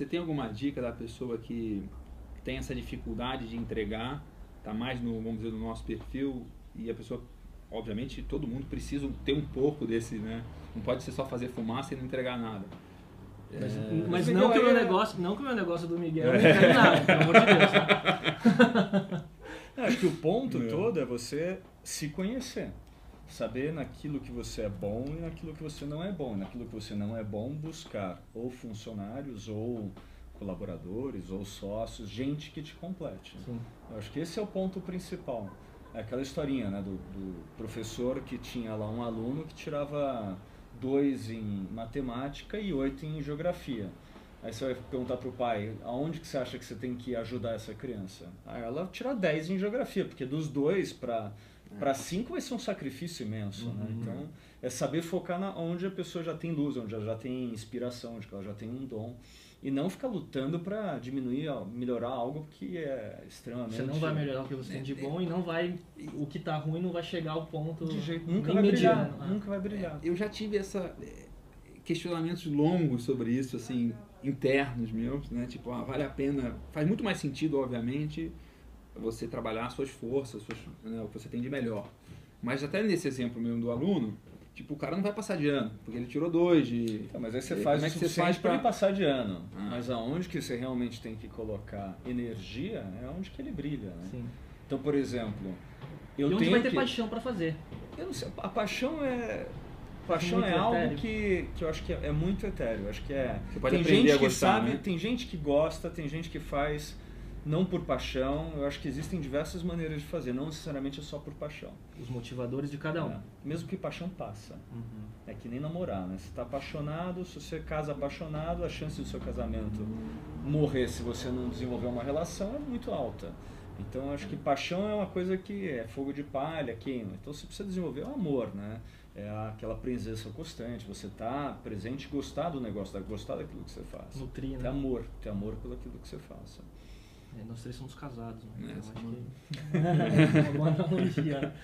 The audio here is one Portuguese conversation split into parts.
você tem alguma dica da pessoa que tem essa dificuldade de entregar, tá mais no, vamos dizer, no nosso perfil e a pessoa, obviamente, todo mundo precisa ter um pouco desse, né? Não pode ser só fazer fumaça e não entregar nada. Mas, É, mas o não, que o meu é- negócio, não que o meu negócio do Miguel não entregue nada, pelo amor de Deus. tá? Eu acho que o ponto Meu. todo é você se conhecer. Saber naquilo que você é bom e naquilo que você não é bom. Naquilo que você não é bom, buscar ou funcionários, ou colaboradores, ou sócios, gente que te complete. Sim. Eu acho que esse é o ponto principal. É aquela historinha né, do, do professor que tinha lá um aluno que tirava dois em matemática e oito em geografia. Aí você vai perguntar para o pai, aonde que você acha que você tem que ajudar essa criança? Aí ela tira 10 em geografia, porque dos dois para para cinco vai ser um sacrifício imenso, né? Então, é saber focar na onde a pessoa já tem luz, onde ela já tem inspiração, onde ela já tem um dom. E não ficar lutando para diminuir, melhorar algo que é extremamente... Você não vai melhorar o que você tem de bom e não vai. O que tá ruim não vai chegar ao ponto. De jeito, nunca vai brilhar, mediano. Ah. nunca vai brilhar. Eu já tive essa questionamentos longos sobre isso, assim, internos meus, né? Tipo, ah, vale a pena, faz muito mais sentido, obviamente, você trabalhar as suas forças, suas, né, o que você tem de melhor. Mas até nesse exemplo mesmo do aluno, tipo, o cara não vai passar de ano, porque ele tirou dois de... Então, mas aí você faz como é que você faz para pra- ele passar de ano. Ah. Mas aonde que você realmente tem que colocar energia é onde que ele brilha, né? Sim. Então, por exemplo, eu e onde tenho vai ter que... paixão pra fazer. Eu não sei, a paixão é... Paixão Muito é algo etéreo. que, que eu acho que é, é muito etéreo. Acho que é... Você pode tem gente a que gostar, sabe, né? tem gente que gosta, tem gente que faz não por paixão. Eu acho que existem diversas maneiras de fazer, não necessariamente é só por paixão. Os motivadores de cada um. É. Mesmo que paixão passa. Uhum. É que nem namorar, né? Você está apaixonado, se você casa apaixonado, a chance do seu casamento morrer se você não desenvolver uma relação é muito alta. Então eu acho que paixão é uma coisa que é fogo de palha, queima. Então você precisa desenvolver o amor, né? É aquela presença constante, você tá presente gostar do negócio, gostar daquilo que você faz. Nutrir, Ter né? amor, ter amor pelo aquilo que você faça. É, nós três somos casados, né? É, Então, acho que é uma boa analogia.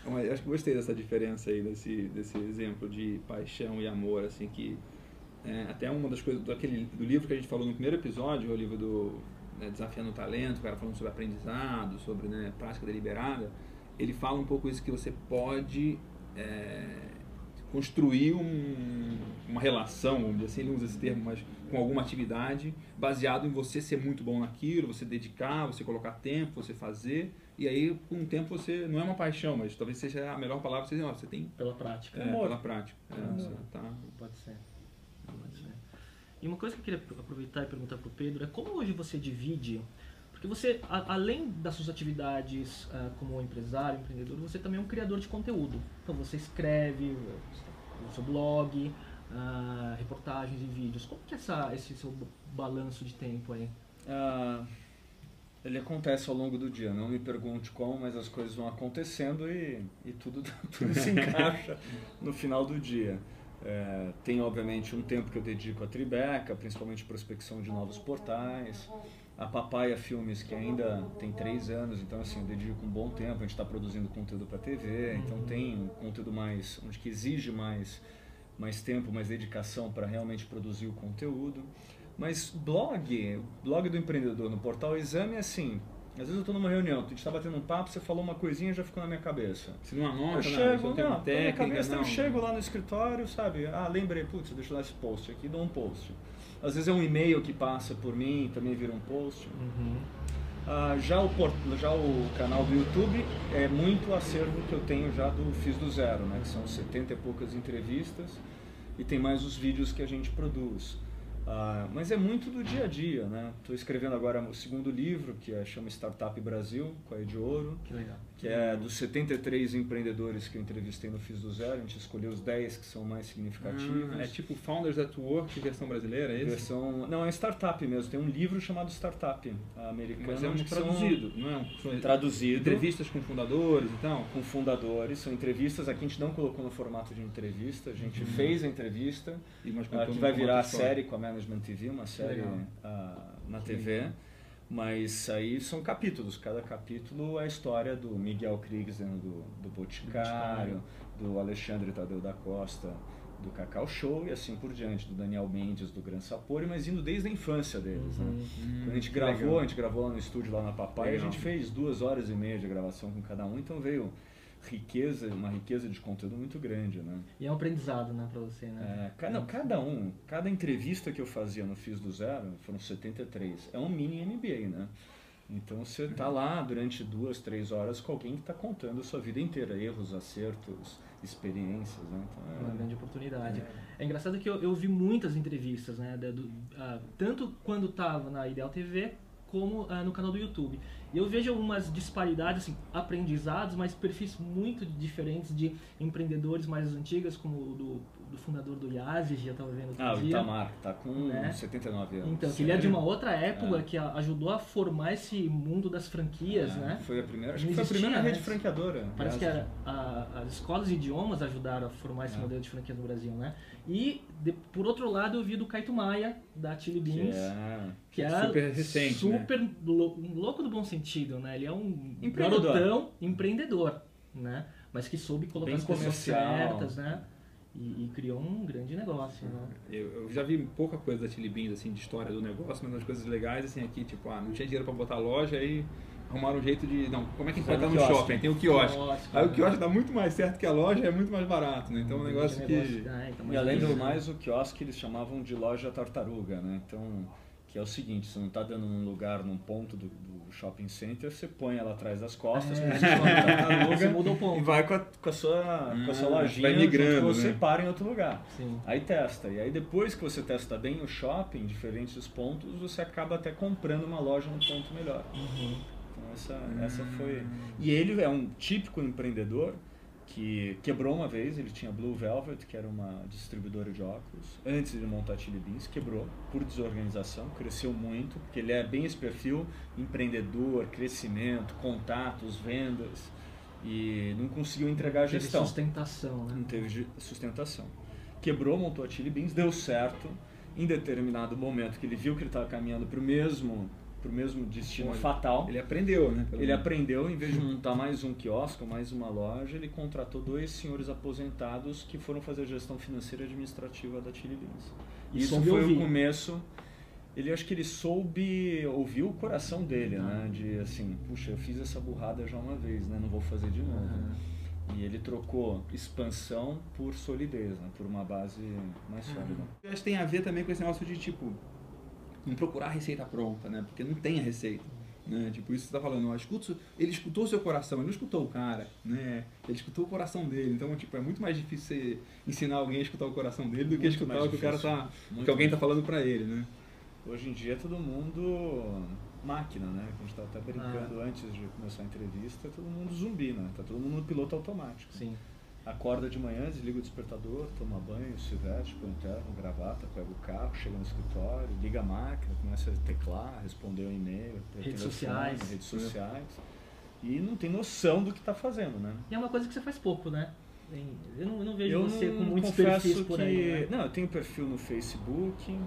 Então, eu acho que gostei dessa diferença aí, desse, desse exemplo de paixão e amor, assim, que é, até uma das coisas daquele, do livro que a gente falou no primeiro episódio, o livro do né, Desafiando o Talento, o cara falando sobre aprendizado, sobre né, prática deliberada, ele fala um pouco isso que você pode é, construir um- uma relação, vamos dizer assim, ele usa esse termo, mas com alguma atividade, baseado em você ser muito bom naquilo, você dedicar, você colocar tempo, você fazer, e aí com o tempo você, não é uma paixão, mas talvez seja a melhor palavra, você, ó, você tem Pela prática. é, pela prática. É, você tá, Pode ser. Pode ser. E uma coisa que eu queria aproveitar e perguntar para o Pedro é como hoje você divide, porque você, a- além das suas atividades ah, como empresário, empreendedor, você também é um criador de conteúdo. Então você escreve o seu blog, ah, reportagens e vídeos. Como que é essa, esse seu balanço de tempo aí? Ah, ele acontece ao longo do dia. Não me pergunte como, mas as coisas vão acontecendo e, e tudo, tudo se encaixa no final do dia. É, tem, obviamente, um tempo que eu dedico a Tribeca, principalmente prospecção de novos portais. A Papaya Filmes, que ainda tem três anos, então assim, eu dedico um bom tempo. A gente está produzindo conteúdo para TV, então tem um conteúdo mais, onde que exige mais, mais tempo, mais dedicação para realmente produzir o conteúdo. Mas blog, blog do empreendedor no portal Exame é assim. Às vezes eu estou numa reunião, a gente está batendo um papo, você falou uma coisinha e já ficou na minha cabeça. você não anota, Eu chego, não não, uma na minha técnica, cabeça, não. eu chego lá no escritório, sabe? Ah, lembrei, putz, deixa eu dar esse post aqui, dou um post. Às vezes é um e-mail que passa por mim, também vira um post. Ah, já, o port... já o canal do YouTube é muito acervo que eu tenho já do Fiz do Zero, né? Que são 70 e poucas entrevistas e tem mais os vídeos que a gente produz. Ah, mas é muito do dia a dia, né? Estou escrevendo agora o segundo livro, que é, chama Startup Brasil, com a Ed Ouro, Que legal. que é dos 73 empreendedores que eu entrevistei no Fiz do Zero, a gente escolheu os 10 que são mais significativos. Ah, é tipo Founders at Work, versão brasileira, é isso? Versão, não, é startup mesmo. Tem um livro chamado Startup americano. Mas é um onde são traduzido, não é um Traduzido. entrevistas com fundadores e tal. Com fundadores, são entrevistas. Aqui a gente não colocou no formato de entrevista, a gente fez a entrevista, E contando que vai virar a série com a Management TV, uma série legal. ah, na TV. Mas aí são capítulos, cada capítulo é a história do Miguel Kriegs, do, do Boticário, do Alexandre Tadeu da Costa, do Cacau Show e assim por diante, do Daniel Mendes, do Gran Sapori, mas indo desde a infância deles, né? Uhum. Quando a gente que gravou, legal. a gente gravou lá no estúdio, lá na Papai, Legal. a gente fez duas horas e meia de gravação com cada um, então veio riqueza, uma riqueza de conteúdo muito grande, né? E é um aprendizado, né, pra você, né? É, ca- não, cada um, cada entrevista que eu fazia no Fiz do Zero, foram 73, é um mini MBA, né? Então você tá lá durante duas, três horas com alguém que está contando a sua vida inteira, erros, acertos, experiências, né? Então, Uma é- grande oportunidade. É engraçado que eu, eu vi muitas entrevistas, né? do- ah, tanto quando estava na Ideal TV, como ah, no canal do YouTube. Eu vejo algumas disparidades, assim, aprendizados, mas perfis muito diferentes de empreendedores mais antigos, como o do, do fundador do Yazid, eu estava vendo Ah, o dia. Itamar, que tá com Né? 79 anos. Então, que ele é de uma outra época É. que ajudou a formar esse mundo das franquias, É, né? Foi a primeira, acho Não que foi a primeira rede franqueadora. Parece que era a- as escolas de idiomas ajudaram a formar esse É. modelo de franquia no Brasil, né? E, de- por outro lado, eu vi do Kaito Maia, da Chili Que Beans, é... que é super recente, né? super lou- louco do bom sentido, né? Ele é um Empreendedor. garotão empreendedor, né? Mas que soube colocar Bem as comercial. certas, né? E, e criou um grande negócio, né? Eu, eu já vi pouca coisa da Chili Beans, assim, de história do negócio, mas umas coisas legais, assim, aqui, tipo, ah, não tinha dinheiro pra botar loja, aí arrumaram um jeito de, não, como é que a gente vai Fizeram estar no quiosque. shopping? Tem o quiosque. Quiosque, Aí o né? quiosque dá muito mais certo que a loja, é muito mais barato, né? Então é um negócio Grande que... negócio. Ah, então, E além do né? mais, o quiosque eles chamavam de loja tartaruga, né? Então, que é o seguinte, você não está dando num lugar, num ponto do, do shopping center, você põe ela atrás das costas, É. tartaruga, Você muda o e ponto. vai com a, com a sua, com a sua Ah, lojinha vai migrando, junto com você né? e para em outro lugar. Sim. Aí testa. E aí depois que você testa bem o shopping, em diferentes pontos, você acaba até comprando uma loja num ponto melhor. Uhum. Então essa, essa foi. E ele é um típico empreendedor que quebrou uma vez, ele tinha Blue Velvet, que era uma distribuidora de óculos, antes de montar a Chili Beans, quebrou por desorganização, cresceu muito, porque ele é bem esse perfil, empreendedor, crescimento, contatos, vendas, e não conseguiu entregar a Teve gestão sustentação, né? não teve sustentação. Quebrou, montou a Chili Beans, deu certo. Em determinado momento que ele viu que ele estava caminhando para o mesmo, pro mesmo destino Olha, fatal, Ele aprendeu, né? ele menos. aprendeu, em vez de montar mais um quiosque, mais uma loja, ele contratou dois senhores aposentados que foram fazer a gestão financeira e administrativa da Chili Beans. Isso soube foi o começo. Ele acho que ele soube ouvir o coração dele, né? De assim, puxa, eu fiz essa burrada já uma vez, né? Não vou fazer de novo. E ele trocou expansão por solidez, né? Por uma base mais sólida. Eu acho que tem a ver também com esse negócio de, tipo, não procurar a receita pronta, né? Porque não tem a receita. Né? Tipo, isso que você tá falando, ó, escuta, o- ele escutou o seu coração, ele não escutou o cara, né? Ele escutou o coração dele. Então, tipo, é muito mais difícil você ensinar alguém a escutar o coração dele do que Muito escutar mais o que o cara tá. Muito que alguém tá falando pra ele, né? Hoje em dia é todo mundo máquina, né? A gente estava até brincando antes de começar a entrevista, todo mundo zumbi, né? Tá todo mundo no piloto automático. Sim. Acorda de manhã, desliga o despertador, toma banho, se veste, põe terno, gravata, pega o carro, chega no escritório, liga a máquina, começa a teclar, responder um e-mail, Redes sociais. redes sociais. E não tem noção do que está fazendo, né? E é uma coisa que você faz pouco, né? Eu não, eu não vejo Eu você não com muitos perfis por que... aí, né? Não, eu tenho perfil no Facebook,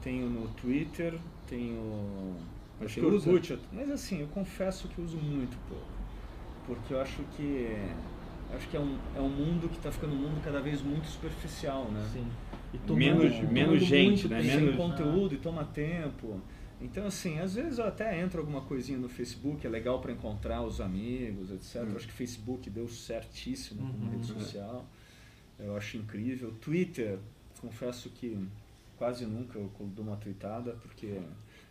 tenho no Twitter, tenho... Acho que? Orkut, mas assim, eu confesso que uso muito pouco. Porque eu acho que... Acho que é um, é um mundo que está ficando um mundo cada vez muito superficial, né? Sim. E Menos- tomando menos muito gente, né? Sem Menos- conteúdo e toma tempo. Então, assim, às vezes eu até entro alguma coisinha no Facebook, é legal para encontrar os amigos, etc. Hum. Eu acho que Facebook deu certíssimo como Uhum. rede social. Eu acho incrível. Twitter, confesso que quase nunca eu dou uma tweetada, porque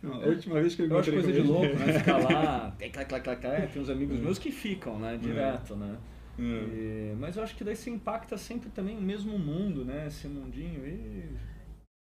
Não, a última vez que eu eu acho encontrei coisa de louco, né? Ficar lá, tem, clac, clac, clac, clac. tem uns amigos meus que ficam, né? Direto, né? Hum. E- mas eu acho que daí você impacta sempre também o mesmo mundo, né? Esse mundinho. E